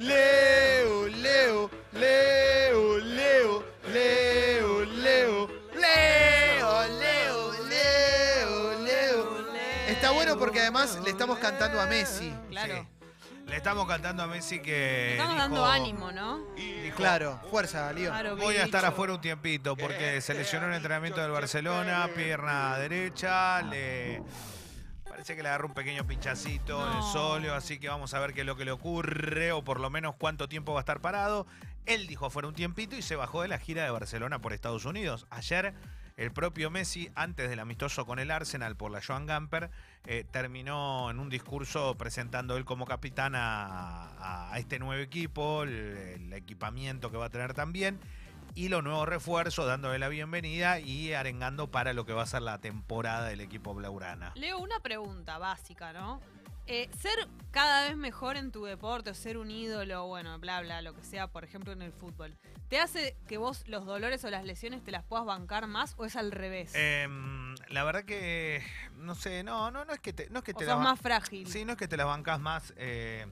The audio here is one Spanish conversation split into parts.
Leo, Leo, Leo, Leo, Leo, Leo, Leo, Leo, Leo, Leo. Está bueno porque además le estamos cantando a Messi. Claro. Le estamos cantando a Messi que. Estamos dijo- dando ánimo, ¿no? dijo, Claro, fuerza, Lío. Claro, Voy a estar afuera un tiempito porque se lesionó en el entrenamiento del Barcelona, pierna derecha, le parece que le agarró un pequeño pinchacito en el sóleo, así que vamos a ver qué es lo que le ocurre o por lo menos cuánto tiempo va a estar parado. Él dijo afuera un tiempito y se bajó de la gira de Barcelona por Estados Unidos. Ayer el propio Messi, antes del amistoso con el Arsenal por la Joan Gamper, eh, terminó en un discurso presentando él como capitán a este nuevo equipo, el, el equipamiento que va a tener también y los nuevos refuerzos, dándole la bienvenida y arengando para lo que va a ser la temporada del equipo Blaurana. Leo, una pregunta básica, ¿no? Eh, ser cada vez mejor en tu deporte, o ser un ídolo, bueno, bla, bla, lo que sea, por ejemplo, en el fútbol, ¿te hace que vos los dolores o las lesiones te las puedas bancar más o es al revés? Em, la verdad que no sé, no, no, no es que te, no es que o te sos la más frágil. Sí, no es que te la bancas más, eh,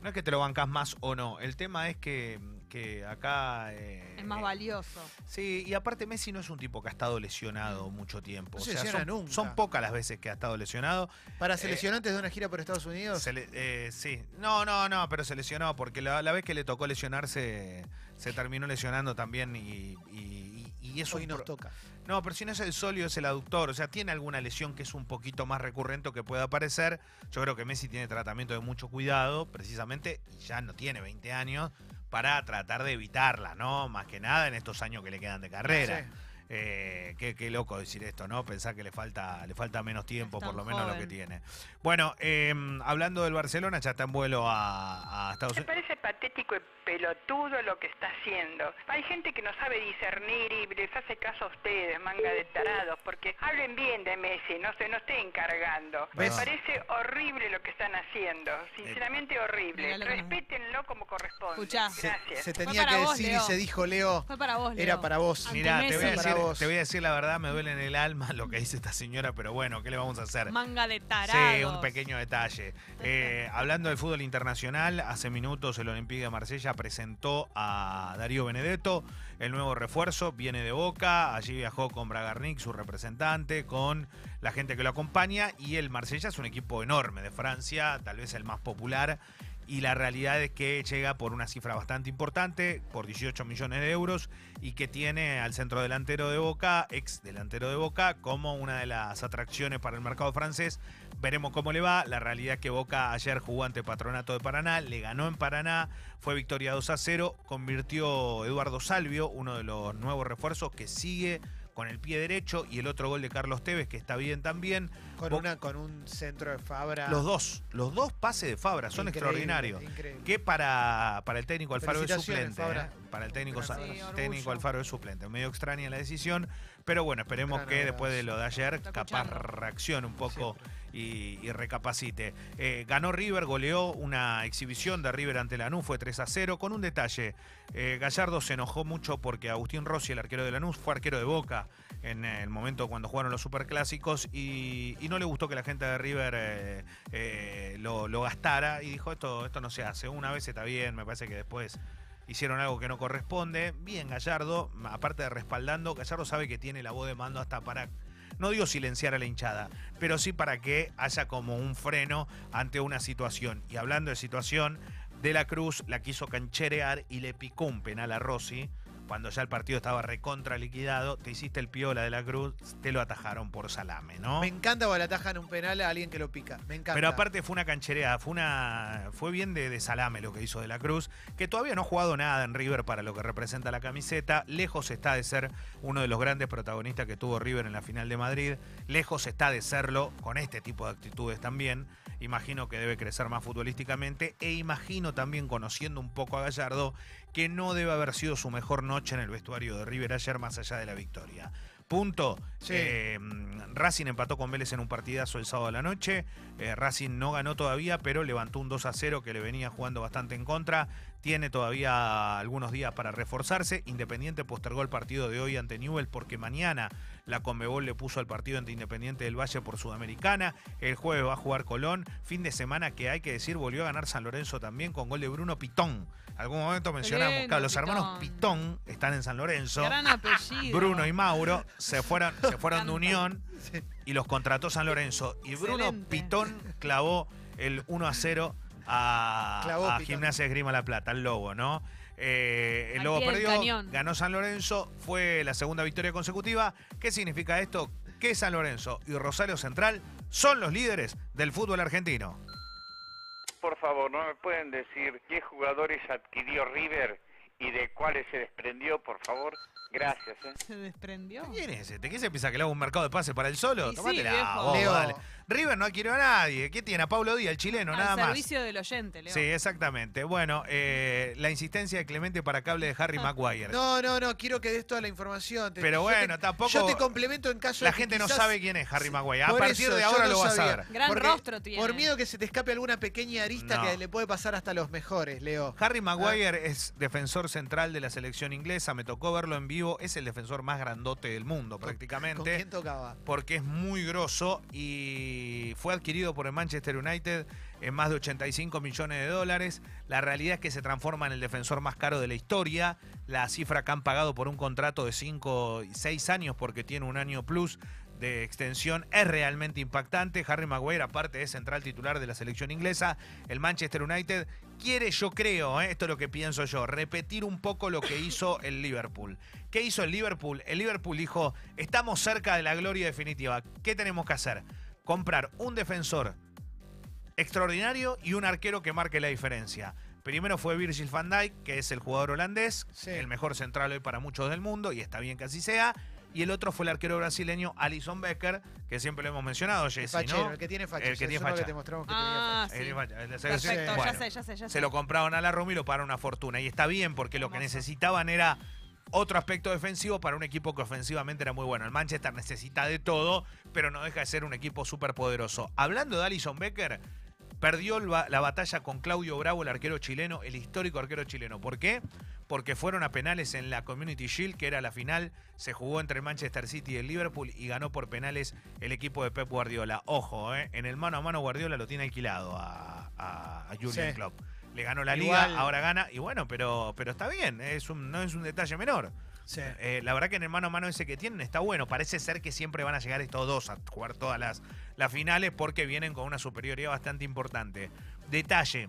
no es que te lo bancas más o no. El tema es que, que acá. eh, Es más valioso. Sí, y aparte Messi no es un tipo que ha estado lesionado mucho tiempo. No o se sea, son, nunca. son pocas las veces que ha estado lesionado. Para seleccionantes de una gira por Estados Unidos. Se le- eh, sí, no, no, no, pero se lesionó porque la, la vez que le tocó lesionarse se terminó lesionando también y, y, y- y es Hoy nos pro- toca. No, pero si no es el solio, es el aductor. O sea, tiene alguna lesión que es un poquito más recurrente o que pueda aparecer. Yo creo que Messi tiene tratamiento de mucho cuidado, precisamente, y ya no tiene 20 años, para tratar de evitarla, ¿no? Más que nada en estos años que le quedan de carrera. Eh, qué, qué loco decir esto, ¿no? Pensar que le falta, le falta menos tiempo, por lo menos lo que tiene. Bueno, eh, hablando del Barcelona, ya está en vuelo a, a Estados Me Unidos. parece patético y pelotudo lo que está haciendo. Hay gente que no sabe discernir y les hace caso a ustedes, manga de tarados, porque hablen bien de Messi, no se no estén cargando. Me parece horrible lo que están haciendo, sinceramente horrible. Que nos- Respétenlo como corresponde. Escuchá. Se, Gracias. se tenía que vos, decir y se dijo, Leo, Fue para vos, Leo. era para vos. Mirá, te voy, a Messi. Para decir, vos. te voy a decir la verdad, me duele en el alma lo que dice esta señora, pero bueno, ¿qué le vamos a hacer? Manga de tarados. Sí, un pequeño detalle. Eh, hablando del fútbol internacional, hace minutos el Olympique de Marsella presentó a Darío Benedetto, el nuevo refuerzo, viene de Boca, allí viajó con Bragarnik, su representante, con la gente que lo acompaña, y el Marsella es un equipo enorme de Francia, tal vez el más popular. Y la realidad es que llega por una cifra bastante importante, por 18 millones de euros, y que tiene al centro delantero de Boca, ex delantero de Boca, como una de las atracciones para el mercado francés. Veremos cómo le va. La realidad es que Boca ayer jugó ante Patronato de Paraná, le ganó en Paraná, fue victoria 2 a 0, convirtió Eduardo Salvio, uno de los nuevos refuerzos que sigue con el pie derecho, y el otro gol de Carlos Tevez, que está bien también. Con, Bo- una, con un centro de Fabra. Los dos, los dos pases de Fabra son Increíble, extraordinarios. increíble. Que para, para el técnico Alfaro es suplente. Fabra. ¿eh? Para el técnico. Sí, técnico Alfaro es suplente. Medio extraña la decisión, pero bueno, esperemos Gran que después de lo de ayer, capaz reaccione un poco y, recapacite. Eh, ganó River, goleó una exhibición de River ante Lanús, fue 3 a 0, con un detalle. Eh, Gallardo se enojó mucho porque Agustín Rossi, el arquero de Lanús, fue arquero de Boca en el momento cuando jugaron los superclásicos y, no le gustó que la gente de River eh, lo, lo gastara y dijo esto, esto no se hace. Una vez está bien, me parece que después hicieron algo que no corresponde. Bien Gallardo, aparte de respaldando, Gallardo sabe que tiene la voz de mando hasta para no digo silenciar a la hinchada, pero sí para que haya como un freno ante una situación. Y hablando de situación, De la Cruz la quiso cancherear y le picó un penal a Rossi. Cuando ya el partido estaba recontra liquidado, te hiciste el piola de la Cruz, te lo atajaron por salame, ¿no? Me encanta cuando le atajan un penal a alguien que lo pica. Me encanta. Pero aparte fue una canchereada, fue una fue bien de, de salame lo que hizo De la Cruz, que todavía no ha jugado nada en River para lo que representa la camiseta. Lejos está de ser uno de los grandes protagonistas que tuvo River en la final de Madrid. Lejos está de serlo con este tipo de actitudes también. Imagino que debe crecer más futbolísticamente e imagino también conociendo un poco a Gallardo que no debe haber sido su mejor noche en el vestuario de River ayer más allá de la victoria. Punto. Sí. Eh, Racing empató con Vélez en un partidazo el sábado a la noche. Eh, Racing no ganó todavía, pero levantó un 2 a 0 que le venía jugando bastante en contra. tiene todavía algunos días para reforzarse. Independiente postergó el partido de hoy ante Newell porque mañana la Conmebol le puso al partido ante Independiente del Valle por Sudamericana. El jueves va a jugar Colón. Fin de semana que hay que decir, volvió a ganar San Lorenzo también con gol de Bruno Pitón. Algún momento mencionamos, lindo, claro, los hermanos Pitón. Están en San Lorenzo. Gran apellido. Bruno y Mauro se fueron, se fueron de. Unión Sí. y los contrató San Lorenzo. Y Bruno Excelente. Pitón clavó el 1 a 0 a, Clavó a. Gimnasia Esgrima La Plata, el Lobo, ¿no? Eh, el Al Lobo perdió, cañón. ganó San Lorenzo, fue la segunda victoria consecutiva. ¿Qué significa esto? Que San Lorenzo y Rosario Central son los líderes del fútbol argentino. Por favor, ¿no me pueden decir qué jugadores adquirió River y de cuáles se desprendió, por favor? Gracias, ¿eh? Se desprendió. ¿Quién es este? ¿Qué se piensa que le hago un mercado de pase para el solo? Y sí, Tomátela, viejo. vos, Leo. dale. River no adquirió a nadie. ¿Qué tiene? A Pablo Díaz, el chileno, nada Al más. servicio del oyente, Leo. Sí, exactamente. Bueno, eh, la insistencia de Clemente para cable de Harry Maguire. No, no, no, quiero que des toda la información. Te- Pero yo bueno, te- tampoco- Yo te complemento en caso La de que gente no quizás- sabe quién es Harry Maguire. A Por partir eso, de yo ahora no lo vas a ver. Gran Porque rostro tiene. Por miedo que se te escape alguna pequeña arista No. que le puede pasar hasta los mejores, Leo. Harry Maguire es defensor central de la selección inglesa. Me tocó verlo en vivo. Es el defensor más grandote del mundo, ¿Con prácticamente. quién tocaba? porque es muy grosso y fue adquirido por el Manchester United en más de 85 millones de dólares. La realidad es que se transforma en el defensor más caro de la historia. La cifra que han pagado por un contrato de 5 y 6 años porque tiene un año plus de extensión es realmente impactante. Harry Maguire, aparte, es central titular de la selección inglesa. El Manchester United quiere, yo creo, ¿eh? esto es lo que pienso yo, repetir un poco lo que hizo el Liverpool. ¿Qué hizo el Liverpool? El Liverpool dijo, estamos cerca de la gloria definitiva. ¿Qué tenemos que hacer? Comprar un defensor extraordinario y un arquero que marque la diferencia. Primero fue Virgil van Dijk, que es el jugador holandés, Sí. el mejor central hoy para muchos del mundo, y está bien que así sea. Y el otro fue el arquero brasileño Alison Becker, que que lo hemos mencionado, El Jesse, fachero, ¿no? el que tiene facha. El que tiene facha. que te mostramos que Ah, tenía sí. vaya, el- Perfecto, sí, ya bueno. sé, ya sé, ya sé. Se lo compraron a la Roma y lo pagaron una fortuna. Y está bien porque lo que necesitaban era otro aspecto defensivo para un equipo que ofensivamente era muy bueno. El Manchester necesita de todo, pero no deja de ser un equipo súper poderoso. Hablando de Alison Becker, perdió la batalla con Claudio Bravo, el arquero chileno, el histórico arquero chileno. ¿Por qué? Porque fueron a penales en la Community Shield, que era la final. Se jugó entre el Manchester City y el Liverpool y ganó por penales el equipo de Pep Guardiola. Ojo, ¿eh? en el mano a mano Guardiola lo tiene alquilado a, a, a Jurgen Sí. Klopp. Le ganó la Igual- liga, ahora gana. Y bueno, pero, pero está bien, es un, no es un detalle menor. Sí. Eh, la verdad que en el mano a mano ese que tienen está bueno. Parece ser que siempre van a llegar estos dos a jugar todas las, las finales porque vienen con una superioridad bastante importante. Detalle.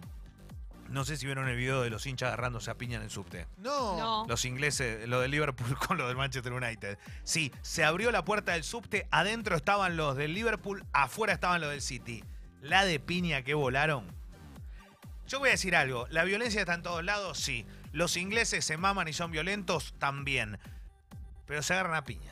No sé si vieron el video de los hinchas agarrándose a piña en el subte. No. No. Los ingleses, lo del Liverpool con lo del Manchester United. Sí, se abrió la puerta del subte, adentro estaban los del Liverpool, afuera estaban los del City. La de piña que volaron. Yo voy a decir algo, la violencia está en todos lados, sí. Los ingleses se maman y son violentos, también. Pero se agarran a piña.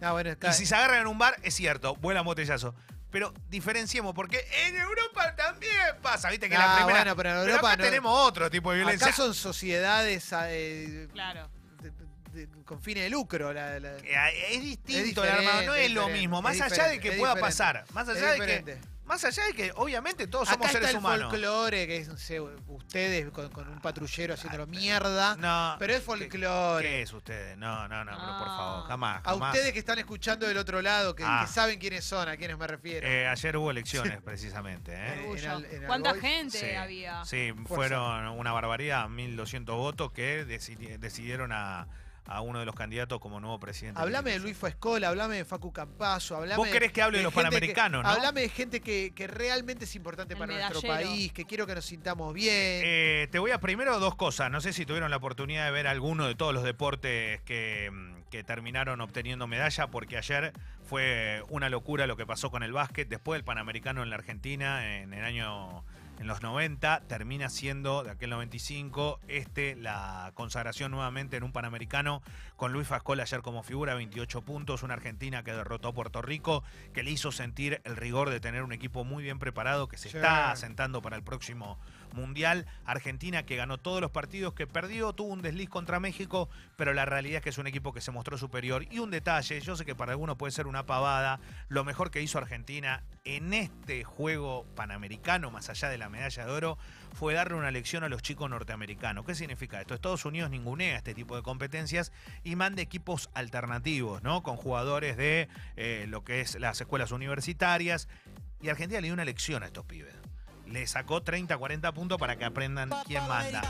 Ah, bueno, Y si se agarran en un bar, es cierto, vuelan botellazo. Pero diferenciemos, porque en Europa también pasa, viste que Ah, la primera. bueno, pero en pero Europa acá no- tenemos otro tipo de violencia. Acá son sociedades eh, Claro. de- de- con fines de lucro. la- la- Eh, Es distinto, Es diferente, hermano, no es, es lo mismo. Más es allá de diferente, que es pueda diferente. pasar, más es allá de que, diferente. Más allá de que obviamente todos Acá somos está seres el humanos. folclore, que es no sé, ustedes con, con un patrullero haciéndolo mierda. No, pero es ¿qué- folclore. ¿Qué es ustedes? No, no, no, pero por No. favor, jamás. A jamás. ustedes que están escuchando del otro lado, que, Ah. que saben quiénes son, a quiénes me refiero. Eh, ayer hubo elecciones, precisamente. ¿eh? en Orgullo. Al- en ¿Cuánta gente Sí, había? Sí, fueron una barbaridad, 1.200 votos que decidi- decidieron a, a uno de los candidatos como nuevo presidente. Hablame de Luis Faescola, hablame de Facu Campazo, hablame Vos querés que hable de los que- panamericanos, ¿no? Hablame de gente que, que realmente es importante El para nuestro país, que quiero que nos sintamos bien. Eh, te voy a primero dos cosas. No sé si tuvieron la oportunidad de ver alguno de todos los deportes que, que terminaron obteniendo medalla, porque ayer fue una locura lo que pasó con el básquet. Después del Panamericano en la Argentina, en el año. En los 90 termina siendo de aquel 95 este la consagración nuevamente en un Panamericano con Luis Fascola ayer como figura, 28 puntos, una Argentina que derrotó a Puerto Rico, que le hizo sentir el rigor de tener un equipo muy bien preparado que se Sí. está asentando para el próximo Mundial. Argentina que ganó todos los partidos, que perdió, tuvo un desliz contra México, pero la realidad es que es un equipo que se mostró superior. Y un detalle, yo sé que para algunos puede ser una pavada, lo mejor que hizo Argentina en este juego panamericano, más allá de la la medalla de oro, fue darle una lección a los chicos norteamericanos. ¿Qué significa esto? Estados Unidos ningunea este tipo de competencias y manda equipos alternativos, ¿no? Con jugadores de eh, lo que es las escuelas universitarias. Y Argentina le dio una lección a estos pibes. Le sacó 30, 40 puntos para que aprendan quién manda.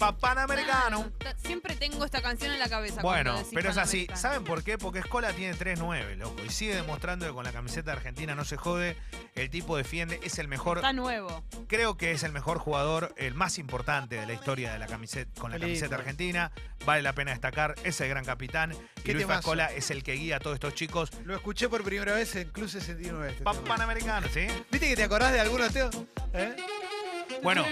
Pa- Panamericano. Ah, Siempre tengo esta canción en la cabeza. Bueno, cuando decís pero es así. ¿Saben por qué? Porque Escola tiene 3-9, loco. Y sigue demostrando que con la camiseta argentina no se jode. El tipo defiende, es el mejor. Está nuevo. Creo que es el mejor jugador, el más importante de la historia de la camiseta, con la camiseta argentina. Vale la pena destacar, es el gran capitán. Y Qué Luis. Escola es el que guía a todos estos chicos. Lo escuché por primera vez en Club 69. Este Pa-. Panamericano, ¿sí? ¿Viste que te acordás de algunos temas? ¿Eh? Bueno,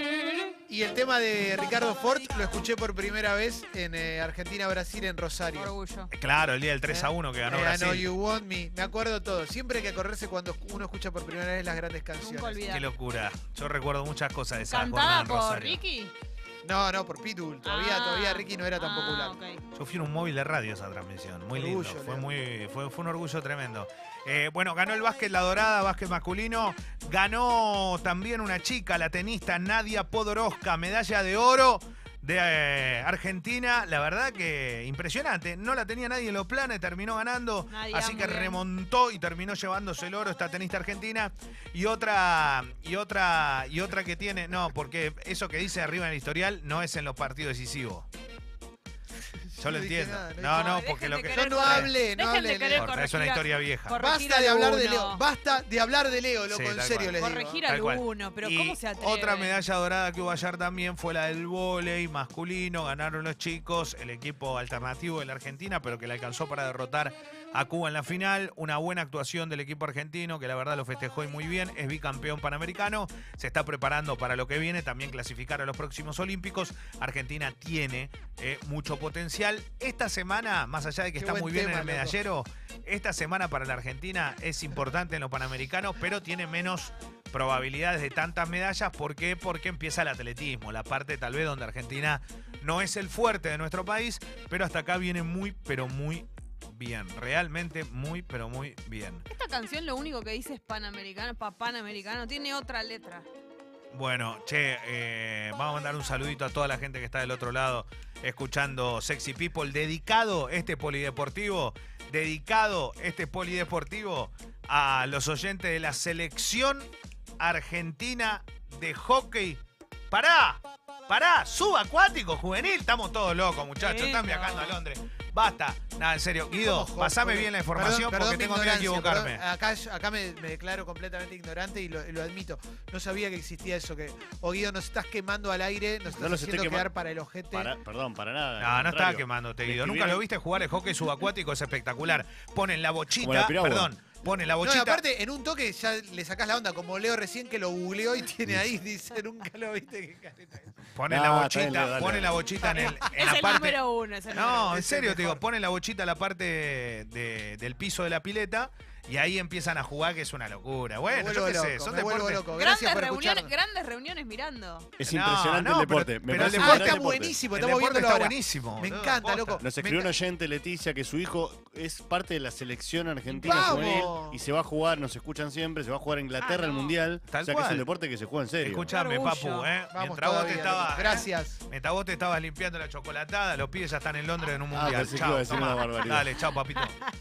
Y el tema de Ricardo Ford lo escuché por primera vez en eh, Argentina-Brasil en Rosario. Orgullo. claro, el día del 3 a 1 que ganó Eh, I know Brasil. you want me. Me acuerdo todo. Siempre hay que acordarse cuando uno escucha por primera vez las grandes Nunca canciones. olvidar. Qué locura. Yo recuerdo muchas cosas de esa jornada Cantada en por Rosario. Ricky. No, no, por Pitbull. Todavía, Ah. todavía Ricky no era tan Ah, popular. ok. Yo fui en un móvil de radio esa transmisión, muy lindo. Orgullo, Fue, Leo. muy, fue, fue un orgullo tremendo. Eh, bueno, ganó el básquet La Dorada, básquet masculino. Ganó también una chica, la tenista Nadia Podoroska, medalla de oro de eh, Argentina. La verdad que impresionante. No la tenía nadie en los planes, terminó ganando. Así que bien. remontó y terminó llevándose el oro esta tenista argentina. Y otra, y otra, y otra que tiene. No, porque eso que dice arriba en el historial no es en los partidos decisivos. Yo lo entiendo. nada, no No, porque lo que. Yo no hable, no de Leo. Corta, es una historia vieja. corregir Basta de hablar de. Leo. Basta de hablar de Leo, loco. Sí, en serio les digo. Corregir al uno, pero Y ¿cómo se atreve? Otra medalla dorada que hubo ayer también fue la del vóley masculino. Ganaron los chicos, el equipo alternativo de la Argentina, pero que le alcanzó para derrotar a Cuba en la final. Una buena actuación del equipo argentino, que la verdad lo festejó y muy bien. Es bicampeón panamericano. Se está preparando para lo que viene, también clasificar a los próximos Olímpicos. Argentina tiene eh, mucho potencial. Esta semana, más allá de que Qué está muy bien tema, en el loco. medallero, esta semana para la Argentina es importante en lo panamericano, pero tiene menos probabilidades de tantas medallas. ¿Por qué? Porque empieza el atletismo, la parte tal vez donde Argentina no es el fuerte de nuestro país, pero hasta acá viene muy, pero muy bien. Realmente muy, pero muy bien. Esta canción lo único que dice es panamericano, pa panamericano, tiene otra letra. Bueno, che, eh, vamos a mandar un saludito a toda la gente que está del otro lado escuchando Sexy People. Dedicado este polideportivo, dedicado este polideportivo a los oyentes de la selección argentina de hockey. ¡Pará! ¡Pará! ¡Subacuático juvenil! Estamos todos locos, muchachos. Están viajando a Londres. Basta. Nada, en serio. Guido, ¿Cómo, pasame bien la información perdón porque mi tengo miedo ignorancia, equivocarme. perdón. Acá, yo- acá me, me declaro completamente ignorante y lo, y lo admito. No sabía que existía eso. que O Guido, nos estás quemando al aire, nos estás No los estoy haciendo quedar para el ojete. Para- perdón, para nada. No, al no estaba quemándote, Me Guido. Nunca escribieron- lo viste jugar el hockey subacuático, es espectacular. Ponen la Como bochita, la piragua. perdón, ponen la No, y bochita. aparte, en un toque ya le sacás la onda, como Leo recién que lo googleó y tiene ahí, dice, nunca lo viste. qué careta es. Ponen No, la bochita, dale. ponen la bochita en, el, en Es la el parte. número uno, es el número No, en serio te digo, ponen la bochita en la parte de- del piso de la pileta y ahí empiezan a jugar, que es una locura. Bueno, yo qué sé, son deportes. loco. Grandes Gracias por reuniones, grandes reuniones mirando. Es No, impresionante no, el deporte. pero- Me pero el Ah, deporte está deporte. buenísimo, El estamos viendo está ahora. buenísimo. Me encanta, loco. Nos escribió un oyente, Leticia, que su hijo es parte de la selección argentina juvenil y se va a jugar, nos escuchan siempre, se va a jugar a Inglaterra Ah, el no. Mundial. Tal o sea que es un deporte que se juega en serio. Escuchame, Orgullo. papu, ¿eh? Vamos Mientras vos te estabas. Gracias. Mientras vos te estabas limpiando la chocolatada, los pibes ya están en Londres en un Ah, mundial. Chao, iba a decir tomá. una barbaridad. Dale, chao, papito.